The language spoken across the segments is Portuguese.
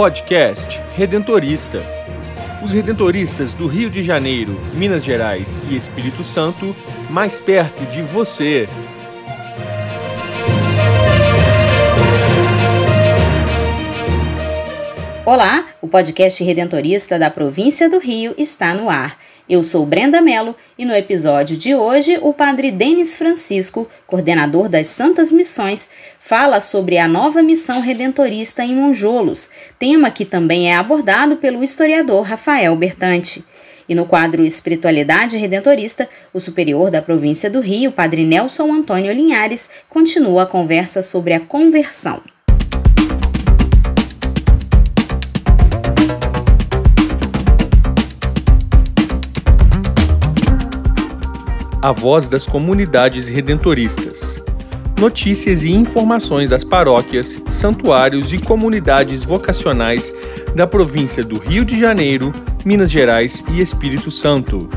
Podcast Redentorista. Os redentoristas do Rio de Janeiro, Minas Gerais e Espírito Santo, mais perto de você. Olá, o podcast Redentorista da província do Rio está no ar. Eu sou Brenda Mello e no episódio de hoje o padre Denis Francisco, coordenador das Santas Missões, fala sobre a nova missão redentorista em Monjolos, tema que também é abordado pelo historiador Rafael Bertante. E no quadro Espiritualidade Redentorista, o superior da província do Rio, padre Nelson Antônio Linhares, continua a conversa sobre a conversão. A voz das comunidades redentoristas. Notícias e informações das paróquias, santuários e comunidades vocacionais da província do Rio de Janeiro, Minas Gerais e Espírito Santo.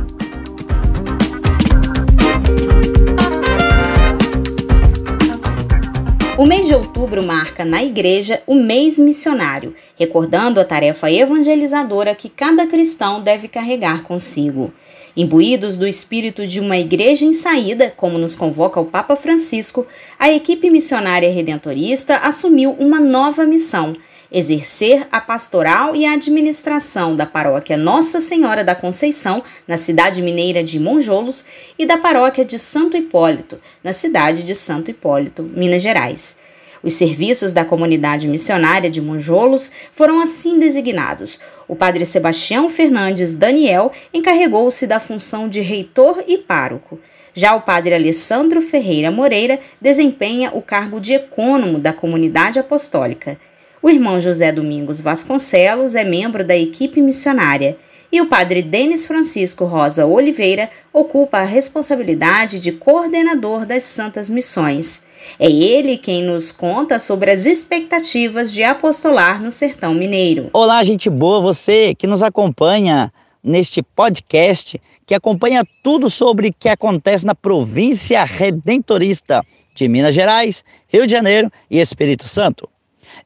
O mês de outubro marca na Igreja o mês missionário, recordando a tarefa evangelizadora que cada cristão deve carregar consigo. Imbuídos do espírito de uma igreja em saída, como nos convoca o Papa Francisco, a equipe missionária redentorista assumiu uma nova missão: exercer a pastoral e a administração da paróquia Nossa Senhora da Conceição, na cidade mineira de Monjolos, e da paróquia de Santo Hipólito, na cidade de Santo Hipólito, Minas Gerais. Os serviços da comunidade missionária de Monjolos foram assim designados. O padre Sebastião Fernandes Daniel encarregou-se da função de reitor e pároco. Já o padre Alessandro Ferreira Moreira desempenha o cargo de ecônomo da comunidade apostólica. O irmão José Domingos Vasconcelos é membro da equipe missionária e o padre Denis Francisco Rosa Oliveira ocupa a responsabilidade de coordenador das Santas Missões. É ele quem nos conta sobre as expectativas de apostolar no sertão mineiro. Olá, gente boa, você que nos acompanha neste podcast, que acompanha tudo sobre o que acontece na província redentorista de Minas Gerais, Rio de Janeiro e Espírito Santo.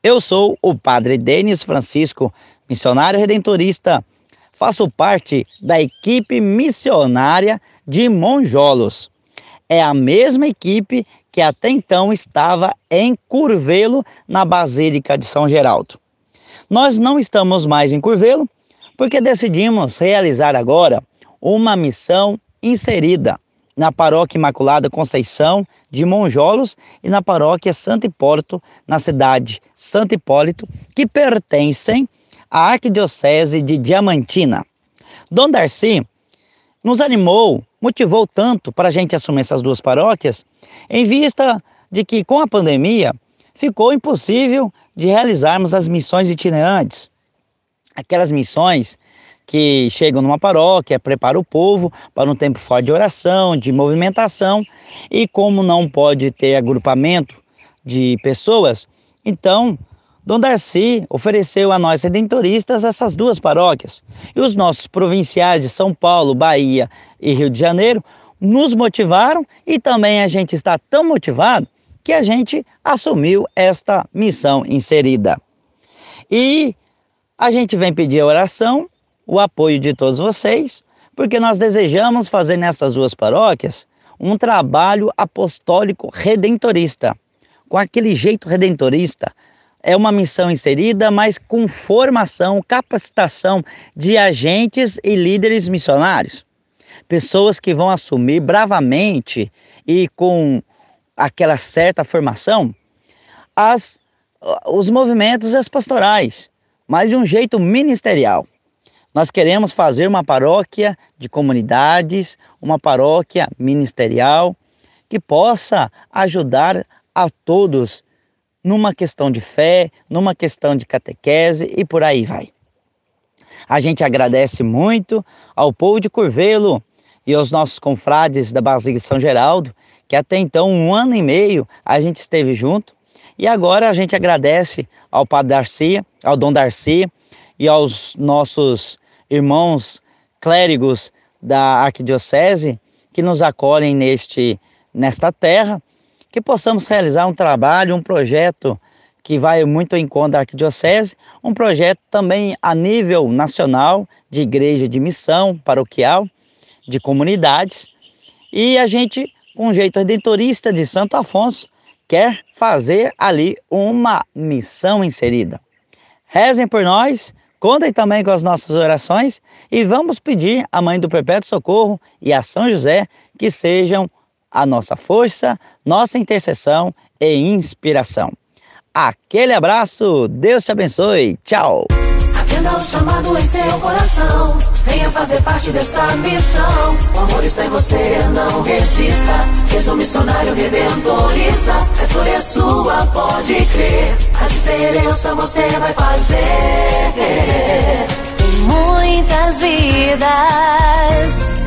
Eu sou o Padre Denis Francisco, missionário redentorista. Faço parte da equipe missionária de Monjolos. É a mesma equipe que até então estava em Curvelo, na Basílica de São Geraldo. Nós não estamos mais em Curvelo porque decidimos realizar agora uma missão inserida na Paróquia Imaculada Conceição de Monjolos e na Paróquia Santo Hipólito, na cidade Santo Hipólito, que pertencem à Arquidiocese de Diamantina. Dom Darcy nos animou, motivou tanto para a gente assumir essas duas paróquias, em vista de que com a pandemia ficou impossível de realizarmos as missões itinerantes. Aquelas missões que chegam numa paróquia, preparam o povo para um tempo forte de oração, de movimentação, e como não pode ter agrupamento de pessoas, então Dom Darcy ofereceu a nós redentoristas essas duas paróquias. E os nossos provinciais de São Paulo, Bahia e Rio de Janeiro nos motivaram e também a gente está tão motivado que a gente assumiu esta missão inserida. E a gente vem pedir a oração, o apoio de todos vocês, porque nós desejamos fazer nessas duas paróquias um trabalho apostólico redentorista, com aquele jeito redentorista, é uma missão inserida, mas com formação, capacitação de agentes e líderes missionários. Pessoas que vão assumir bravamente e com aquela certa formação as, os movimentos e as pastorais, mas de um jeito ministerial. Nós queremos fazer uma paróquia de comunidades, uma paróquia ministerial que possa ajudar a todos numa questão de fé, numa questão de catequese e por aí vai. A gente agradece muito ao povo de Curvelo e aos nossos confrades da Basílica de São Geraldo, que até então, um ano e meio, a gente esteve junto. E agora a gente agradece ao Padre Darcy, ao Dom Darcy e aos nossos irmãos clérigos da Arquidiocese que nos acolhem neste, nesta terra que possamos realizar um trabalho, um projeto que vai muito em conta da Arquidiocese, um projeto também a nível nacional de igreja de missão paroquial, de comunidades, e a gente, com um jeito redentorista de Santo Afonso, quer fazer ali uma missão inserida. Rezem por nós, contem também com as nossas orações e vamos pedir à Mãe do Perpétuo Socorro e a São José que sejam a nossa força, nossa intercessão e inspiração. Aquele abraço, Deus te abençoe, tchau! Atenda o chamado em seu coração. Venha fazer parte desta missão. O amor está em você, não resista. Seja um missionário redentorista. A escolha é sua, pode crer. A diferença você vai fazer. Muitas vidas.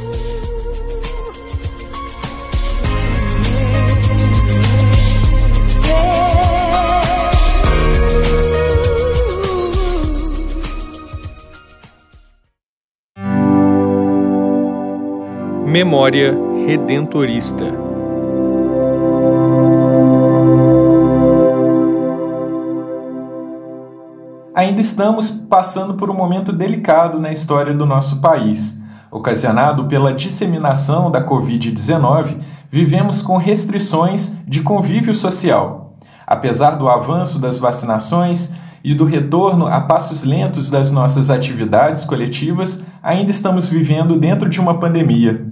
Memória Redentorista. Ainda estamos passando por um momento delicado na história do nosso país. Ocasionado pela disseminação da Covid-19, vivemos com restrições de convívio social. Apesar do avanço das vacinações e do retorno a passos lentos das nossas atividades coletivas, ainda estamos vivendo dentro de uma pandemia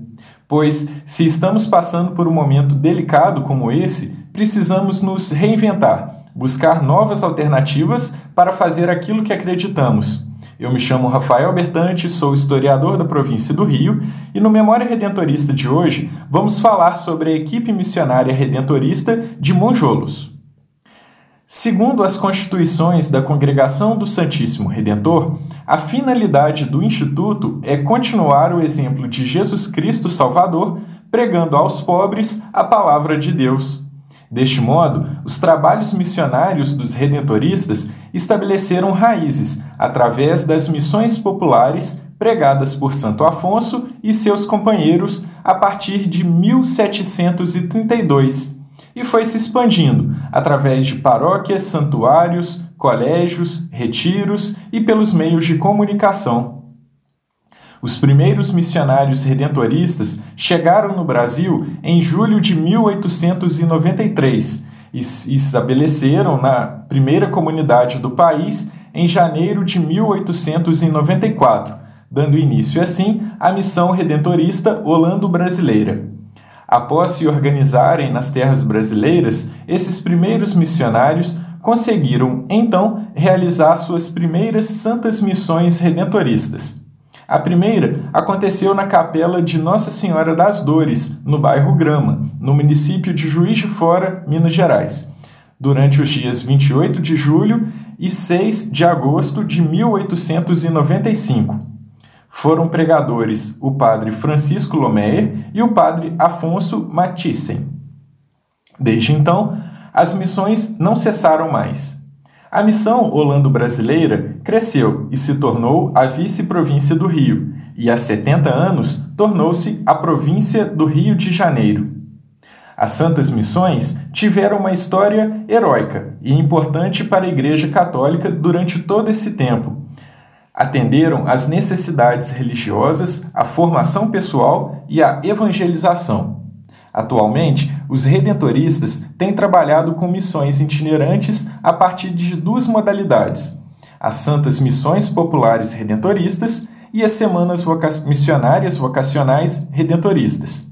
pois, se estamos passando por um momento delicado como esse, precisamos nos reinventar, buscar novas alternativas para fazer aquilo que acreditamos. Eu me chamo Rafael Bertante, sou historiador da província do Rio e no Memória Redentorista de hoje vamos falar sobre a equipe missionária redentorista de Monjolos. Segundo as constituições da Congregação do Santíssimo Redentor, a finalidade do Instituto é continuar o exemplo de Jesus Cristo Salvador, pregando aos pobres a palavra de Deus. Deste modo, os trabalhos missionários dos redentoristas estabeleceram raízes através das missões populares pregadas por Santo Afonso e seus companheiros a partir de 1732 e foi se expandindo através de paróquias, santuários, colégios, retiros e pelos meios de comunicação. Os primeiros missionários redentoristas chegaram no Brasil em julho de 1893 e estabeleceram na primeira comunidade do país em janeiro de 1894, dando início assim à missão redentorista holando-brasileira. Após se organizarem nas terras brasileiras, esses primeiros missionários conseguiram, então, realizar suas primeiras santas missões redentoristas. A primeira aconteceu na capela de Nossa Senhora das Dores, no bairro Grama, no município de Juiz de Fora, Minas Gerais, durante os dias 28 de julho e 6 de agosto de 1895 foram pregadores o padre Francisco Lomeyer e o padre Afonso Mathissen. Desde então, as missões não cessaram mais. A missão holando-brasileira cresceu e se tornou a vice-província do Rio, e há 70 anos tornou-se a província do Rio de Janeiro. As Santas Missões tiveram uma história heróica e importante para a Igreja Católica durante todo esse tempo, atenderam às necessidades religiosas, à formação pessoal e à evangelização. Atualmente, os redentoristas têm trabalhado com missões itinerantes a partir de duas modalidades: as Santas Missões Populares Redentoristas e as Semanas Voca Missionárias Vocacionais Redentoristas.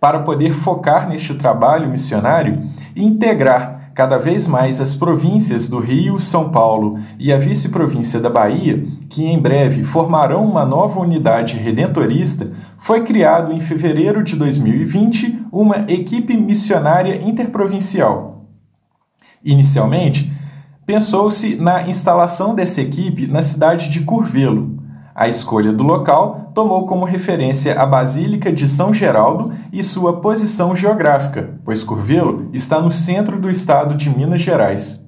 Para poder focar neste trabalho missionário e integrar cada vez mais as províncias do Rio, São Paulo e a vice-província da Bahia, que em breve formarão uma nova unidade redentorista, foi criado em fevereiro de 2020 uma equipe missionária interprovincial. Inicialmente, pensou-se na instalação dessa equipe na cidade de Curvelo. A escolha do local tomou como referência a Basílica de São Geraldo e sua posição geográfica, pois Curvelo está no centro do estado de Minas Gerais.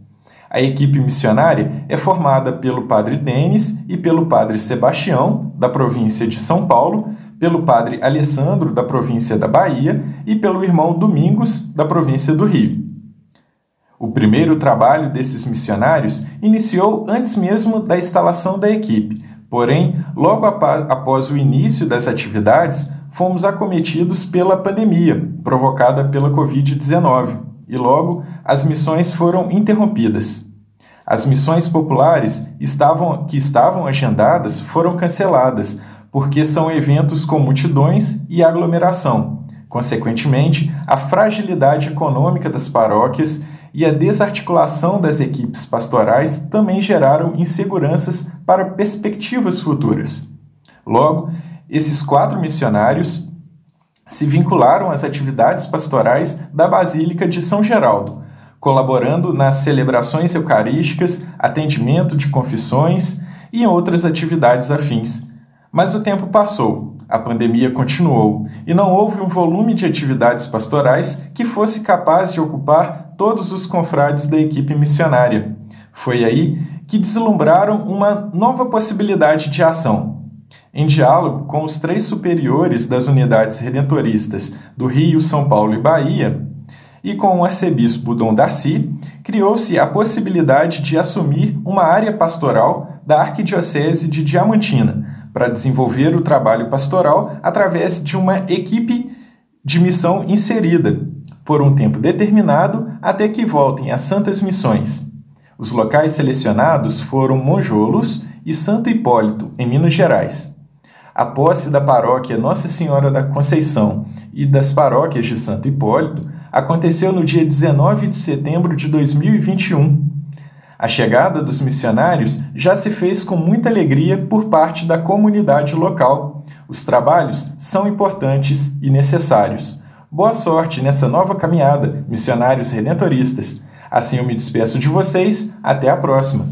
A equipe missionária é formada pelo padre Denis e pelo padre Sebastião, da província de São Paulo, pelo padre Alessandro, da província da Bahia, e pelo irmão Domingos, da província do Rio. O primeiro trabalho desses missionários iniciou antes mesmo da instalação da equipe, Porém, logo após o início das atividades, fomos acometidos pela pandemia provocada pela Covid-19 e logo as missões foram interrompidas. As missões populares estavam, que estavam agendadas foram canceladas, porque são eventos com multidões e aglomeração. Consequentemente, a fragilidade econômica das paróquias e a desarticulação das equipes pastorais também geraram inseguranças para perspectivas futuras. Logo, esses quatro missionários se vincularam às atividades pastorais da Basílica de São Geraldo, colaborando nas celebrações eucarísticas, atendimento de confissões e em outras atividades afins. Mas o tempo passou a pandemia continuou e não houve um volume de atividades pastorais que fosse capaz de ocupar todos os confrades da equipe missionária. Foi aí que deslumbraram uma nova possibilidade de ação. Em diálogo com os três superiores das unidades redentoristas do Rio, São Paulo e Bahia, e com o arcebispo Dom Darcy, criou-se a possibilidade de assumir uma área pastoral da Arquidiocese de Diamantina, para desenvolver o trabalho pastoral através de uma equipe de missão inserida, por um tempo determinado, até que voltem às Santas Missões. Os locais selecionados foram Monjolos e Santo Hipólito, em Minas Gerais. A posse da paróquia Nossa Senhora da Conceição e das paróquias de Santo Hipólito aconteceu no dia 19 de setembro de 2021 a chegada dos missionários já se fez com muita alegria por parte da comunidade local. Os trabalhos são importantes e necessários. Boa sorte nessa nova caminhada, missionários redentoristas. Assim eu me despeço de vocês, até a próxima.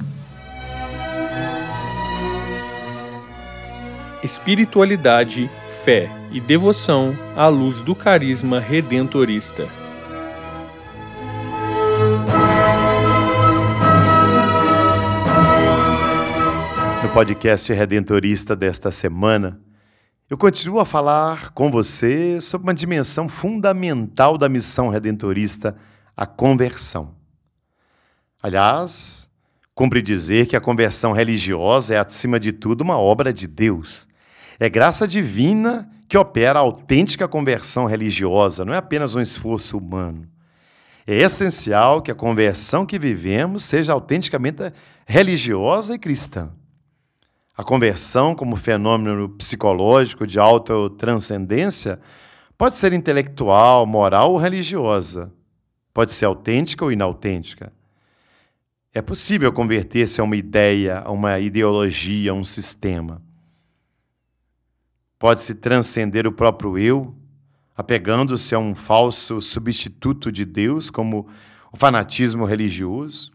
Espiritualidade, fé e devoção à luz do carisma redentorista. Podcast redentorista desta semana, eu continuo a falar com você sobre uma dimensão fundamental da missão redentorista, a conversão. Aliás, cumpre dizer que a conversão religiosa é, acima de tudo, uma obra de Deus. É graça divina que opera a autêntica conversão religiosa, não é apenas um esforço humano. É essencial que a conversão que vivemos seja autenticamente religiosa e cristã. A conversão, como fenômeno psicológico de autotranscendência, pode ser intelectual, moral ou religiosa. Pode ser autêntica ou inautêntica. É possível converter-se a uma ideia, a uma ideologia, a um sistema. Pode-se transcender o próprio eu, apegando-se a um falso substituto de Deus, como o fanatismo religioso.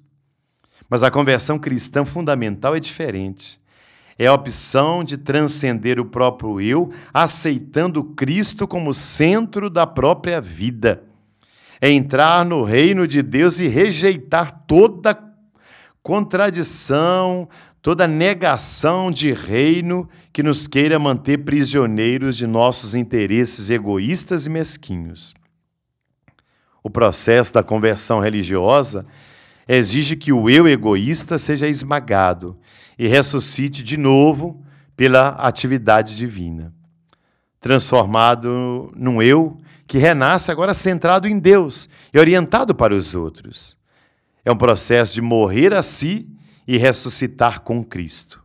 Mas a conversão cristã fundamental é diferente é a opção de transcender o próprio eu, aceitando Cristo como centro da própria vida. É entrar no reino de Deus e rejeitar toda contradição, toda negação de reino que nos queira manter prisioneiros de nossos interesses egoístas e mesquinhos. O processo da conversão religiosa exige que o eu egoísta seja esmagado e ressuscite de novo pela atividade divina. Transformado num eu que renasce agora centrado em Deus e orientado para os outros. É um processo de morrer a si e ressuscitar com Cristo.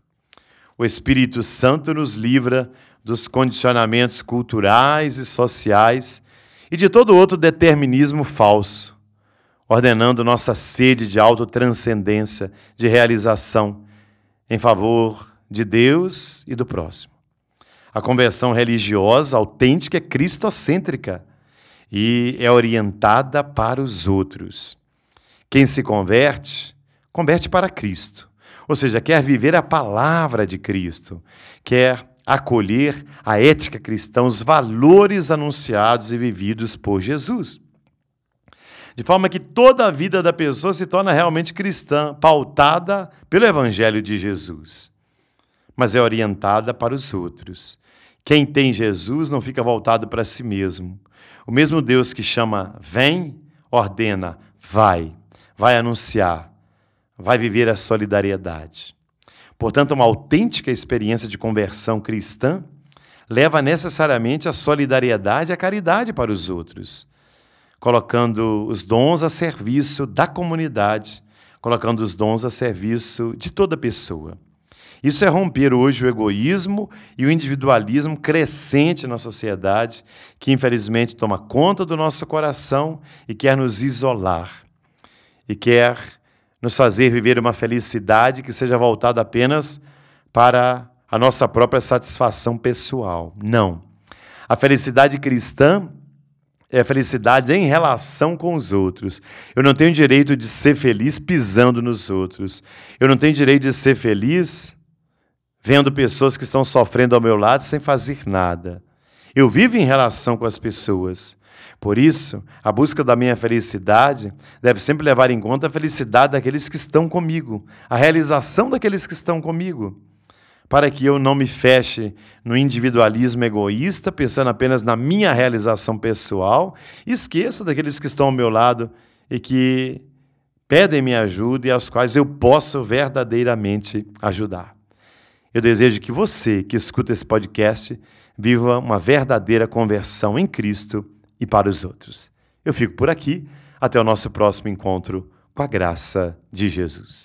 O Espírito Santo nos livra dos condicionamentos culturais e sociais e de todo outro determinismo falso, ordenando nossa sede de autotranscendência, de realização em favor de Deus e do próximo. A conversão religiosa autêntica é cristocêntrica e é orientada para os outros. Quem se converte, converte para Cristo. Ou seja, quer viver a palavra de Cristo, quer acolher a ética cristã, os valores anunciados e vividos por Jesus. De forma que toda a vida da pessoa se torna realmente cristã, pautada pelo Evangelho de Jesus, mas é orientada para os outros. Quem tem Jesus não fica voltado para si mesmo. O mesmo Deus que chama vem, ordena vai, vai anunciar, vai viver a solidariedade. Portanto, uma autêntica experiência de conversão cristã leva necessariamente a solidariedade e a caridade para os outros, colocando os dons a serviço da comunidade, colocando os dons a serviço de toda pessoa. Isso é romper hoje o egoísmo e o individualismo crescente na sociedade, que infelizmente toma conta do nosso coração e quer nos isolar, e quer nos fazer viver uma felicidade que seja voltada apenas para a nossa própria satisfação pessoal. Não. A felicidade cristã é felicidade em relação com os outros. Eu não tenho direito de ser feliz pisando nos outros. Eu não tenho direito de ser feliz vendo pessoas que estão sofrendo ao meu lado sem fazer nada. Eu vivo em relação com as pessoas. Por isso, a busca da minha felicidade deve sempre levar em conta a felicidade daqueles que estão comigo, a realização daqueles que estão comigo, para que eu não me feche no individualismo egoísta, pensando apenas na minha realização pessoal, esqueça daqueles que estão ao meu lado e que pedem minha ajuda e aos quais eu posso verdadeiramente ajudar. Eu desejo que você que escuta esse podcast viva uma verdadeira conversão em Cristo e para os outros. Eu fico por aqui. Até o nosso próximo encontro com a graça de Jesus.